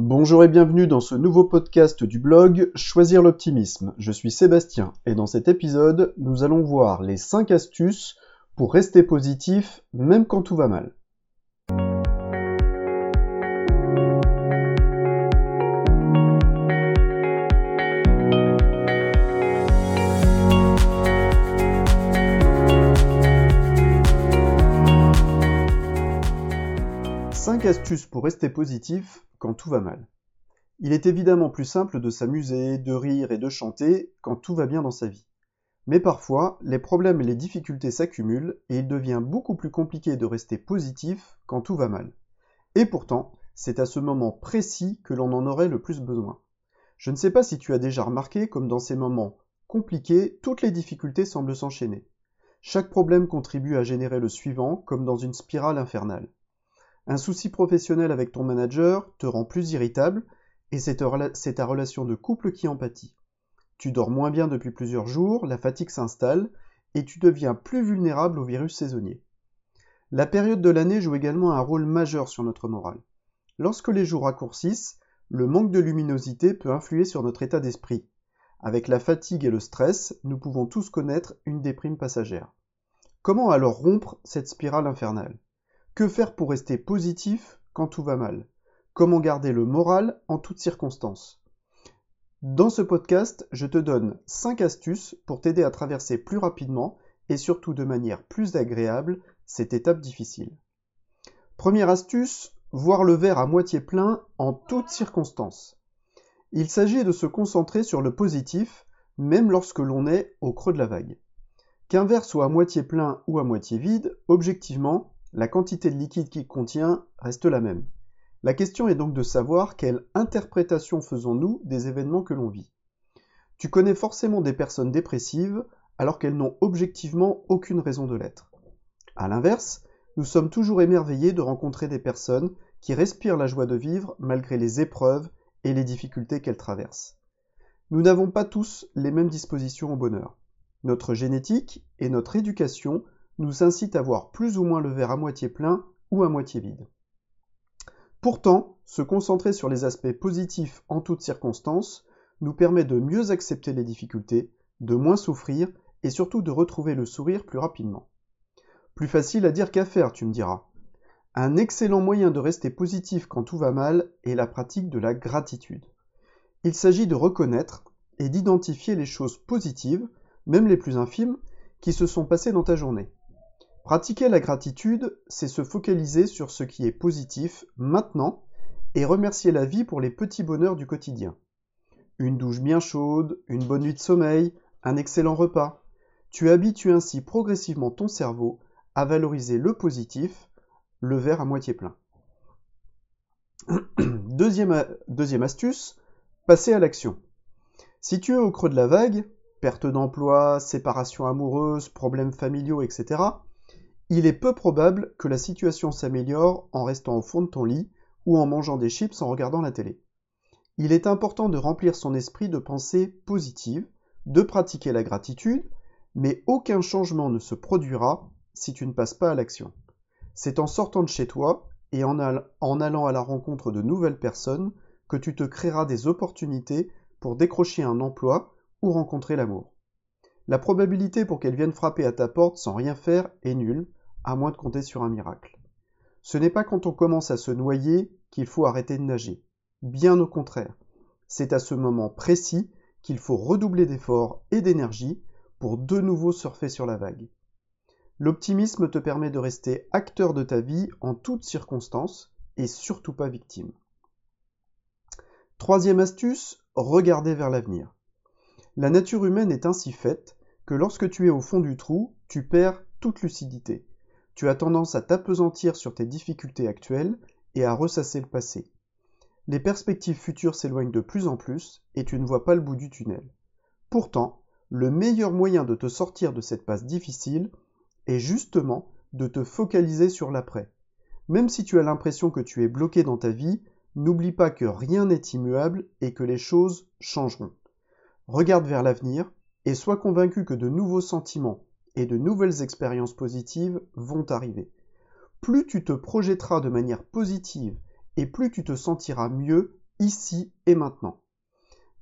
Bonjour et bienvenue dans ce nouveau podcast du blog Choisir l'optimisme. Je suis Sébastien et dans cet épisode, nous allons voir les 5 astuces pour rester positif même quand tout va mal. astuces pour rester positif quand tout va mal. Il est évidemment plus simple de s'amuser, de rire et de chanter quand tout va bien dans sa vie. Mais parfois, les problèmes et les difficultés s'accumulent et il devient beaucoup plus compliqué de rester positif quand tout va mal. Et pourtant, c'est à ce moment précis que l'on en aurait le plus besoin. Je ne sais pas si tu as déjà remarqué comme dans ces moments compliqués, toutes les difficultés semblent s'enchaîner. Chaque problème contribue à générer le suivant comme dans une spirale infernale. Un souci professionnel avec ton manager te rend plus irritable et c'est ta relation de couple qui en pâtit. Tu dors moins bien depuis plusieurs jours, la fatigue s'installe et tu deviens plus vulnérable au virus saisonnier. La période de l'année joue également un rôle majeur sur notre morale. Lorsque les jours raccourcissent, le manque de luminosité peut influer sur notre état d'esprit. Avec la fatigue et le stress, nous pouvons tous connaître une déprime passagère. Comment alors rompre cette spirale infernale? Que faire pour rester positif quand tout va mal? Comment garder le moral en toutes circonstances? Dans ce podcast, je te donne 5 astuces pour t'aider à traverser plus rapidement et surtout de manière plus agréable cette étape difficile. Première astuce, voir le verre à moitié plein en toutes circonstances. Il s'agit de se concentrer sur le positif, même lorsque l'on est au creux de la vague. Qu'un verre soit à moitié plein ou à moitié vide, objectivement, la quantité de liquide qu'il contient reste la même. La question est donc de savoir quelle interprétation faisons-nous des événements que l'on vit. Tu connais forcément des personnes dépressives alors qu'elles n'ont objectivement aucune raison de l'être. A l'inverse, nous sommes toujours émerveillés de rencontrer des personnes qui respirent la joie de vivre malgré les épreuves et les difficultés qu'elles traversent. Nous n'avons pas tous les mêmes dispositions au bonheur. Notre génétique et notre éducation nous incite à voir plus ou moins le verre à moitié plein ou à moitié vide. Pourtant, se concentrer sur les aspects positifs en toutes circonstances nous permet de mieux accepter les difficultés, de moins souffrir et surtout de retrouver le sourire plus rapidement. Plus facile à dire qu'à faire, tu me diras. Un excellent moyen de rester positif quand tout va mal est la pratique de la gratitude. Il s'agit de reconnaître et d'identifier les choses positives, même les plus infimes, qui se sont passées dans ta journée. Pratiquer la gratitude, c'est se focaliser sur ce qui est positif maintenant et remercier la vie pour les petits bonheurs du quotidien. Une douche bien chaude, une bonne nuit de sommeil, un excellent repas. Tu habitues ainsi progressivement ton cerveau à valoriser le positif, le verre à moitié plein. deuxième, deuxième astuce, passer à l'action. Si tu es au creux de la vague, perte d'emploi, séparation amoureuse, problèmes familiaux, etc., il est peu probable que la situation s'améliore en restant au fond de ton lit ou en mangeant des chips en regardant la télé. Il est important de remplir son esprit de pensées positives, de pratiquer la gratitude, mais aucun changement ne se produira si tu ne passes pas à l'action. C'est en sortant de chez toi et en, allant à la rencontre de nouvelles personnes que tu te créeras des opportunités pour décrocher un emploi ou rencontrer l'amour. La probabilité pour qu'elle vienne frapper à ta porte sans rien faire est nulle, à moins de compter sur un miracle. Ce n'est pas quand on commence à se noyer qu'il faut arrêter de nager. Bien au contraire. C'est à ce moment précis qu'il faut redoubler d'efforts et d'énergie pour de nouveau surfer sur la vague. L'optimisme te permet de rester acteur de ta vie en toutes circonstances et surtout pas victime. Troisième astuce, regarder vers l'avenir. La nature humaine est ainsi faite que lorsque tu es au fond du trou, tu perds toute lucidité tu as tendance à t'apesantir sur tes difficultés actuelles et à ressasser le passé. Les perspectives futures s'éloignent de plus en plus et tu ne vois pas le bout du tunnel. Pourtant, le meilleur moyen de te sortir de cette passe difficile est justement de te focaliser sur l'après. Même si tu as l'impression que tu es bloqué dans ta vie, n'oublie pas que rien n'est immuable et que les choses changeront. Regarde vers l'avenir et sois convaincu que de nouveaux sentiments et de nouvelles expériences positives vont arriver. Plus tu te projetteras de manière positive et plus tu te sentiras mieux ici et maintenant.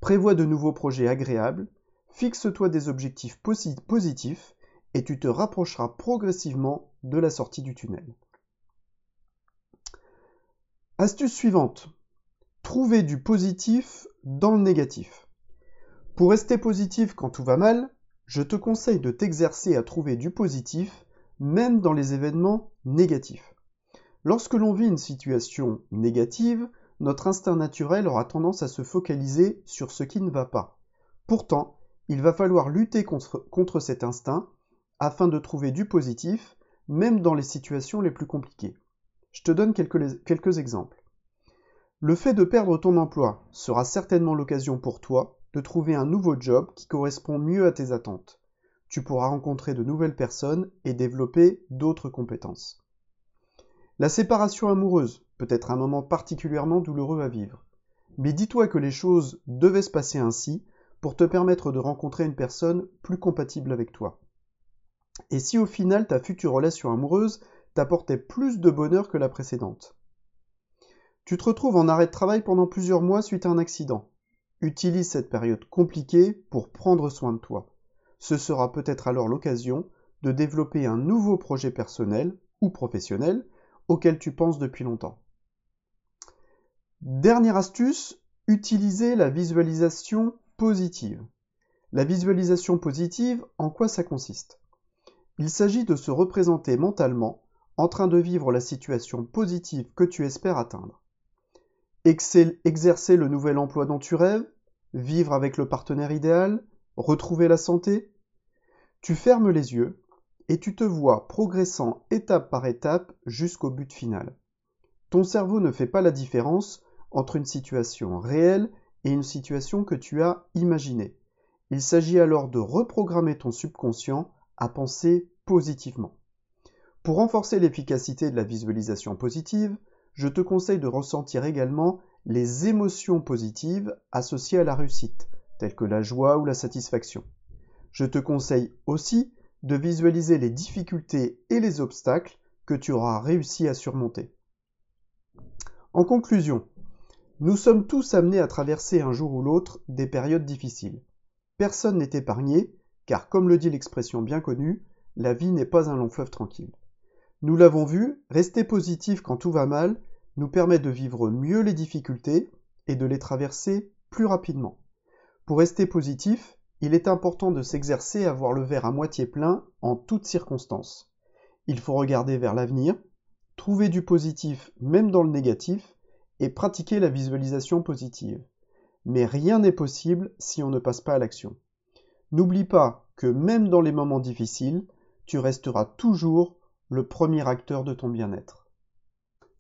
Prévois de nouveaux projets agréables, fixe-toi des objectifs positifs et tu te rapprocheras progressivement de la sortie du tunnel. Astuce suivante. Trouver du positif dans le négatif. Pour rester positif quand tout va mal, je te conseille de t'exercer à trouver du positif même dans les événements négatifs. Lorsque l'on vit une situation négative, notre instinct naturel aura tendance à se focaliser sur ce qui ne va pas. Pourtant, il va falloir lutter contre, cet instinct afin de trouver du positif, même dans les situations les plus compliquées. Je te donne quelques, exemples. Le fait de perdre ton emploi sera certainement l'occasion pour toi trouver un nouveau job qui correspond mieux à tes attentes. Tu pourras rencontrer de nouvelles personnes et développer d'autres compétences. La séparation amoureuse peut être un moment particulièrement douloureux à vivre. Mais dis-toi que les choses devaient se passer ainsi pour te permettre de rencontrer une personne plus compatible avec toi. Et si au final ta future relation amoureuse t'apportait plus de bonheur que la précédente? Tu te retrouves en arrêt de travail pendant plusieurs mois suite à un accident. Utilise cette période compliquée pour prendre soin de toi. Ce sera peut-être alors l'occasion de développer un nouveau projet personnel ou professionnel auquel tu penses depuis longtemps. Dernière astuce, utiliser la visualisation positive. La visualisation positive, en quoi ça consiste? Il s'agit de se représenter mentalement en train de vivre la situation positive que tu espères atteindre. Exercer le nouvel emploi dont tu rêves, vivre avec le partenaire idéal, retrouver la santé. Tu fermes les yeux et tu te vois progressant étape par étape jusqu'au but final. Ton cerveau ne fait pas la différence entre une situation réelle et une situation que tu as imaginée. Il s'agit alors de reprogrammer ton subconscient à penser positivement. Pour renforcer l'efficacité de la visualisation positive, je te conseille de ressentir également les émotions positives associées à la réussite, telles que la joie ou la satisfaction. Je te conseille aussi de visualiser les difficultés et les obstacles que tu auras réussi à surmonter. En conclusion, nous sommes tous amenés à traverser un jour ou l'autre des périodes difficiles. Personne n'est épargné, car comme le dit l'expression bien connue, la vie n'est pas un long fleuve tranquille. Nous l'avons vu, rester positif quand tout va mal nous permet de vivre mieux les difficultés et de les traverser plus rapidement. Pour rester positif, il est important de s'exercer à voir le verre à moitié plein en toutes circonstances. Il faut regarder vers l'avenir, trouver du positif même dans le négatif, et pratiquer la visualisation positive. Mais rien n'est possible si on ne passe pas à l'action. N'oublie pas que même dans les moments difficiles, tu resteras toujours le premier acteur de ton bien-être.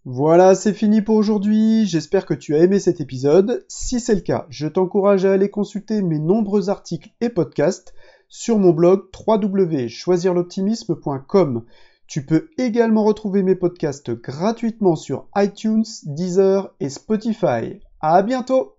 Voilà, c'est fini pour aujourd'hui. J'espère que tu as aimé cet épisode. Si c'est le cas, je t'encourage à aller consulter mes nombreux articles et podcasts sur mon blog www.choisirloptimisme.com. Tu peux également retrouver mes podcasts gratuitement sur iTunes, Deezer et Spotify. À bientôt!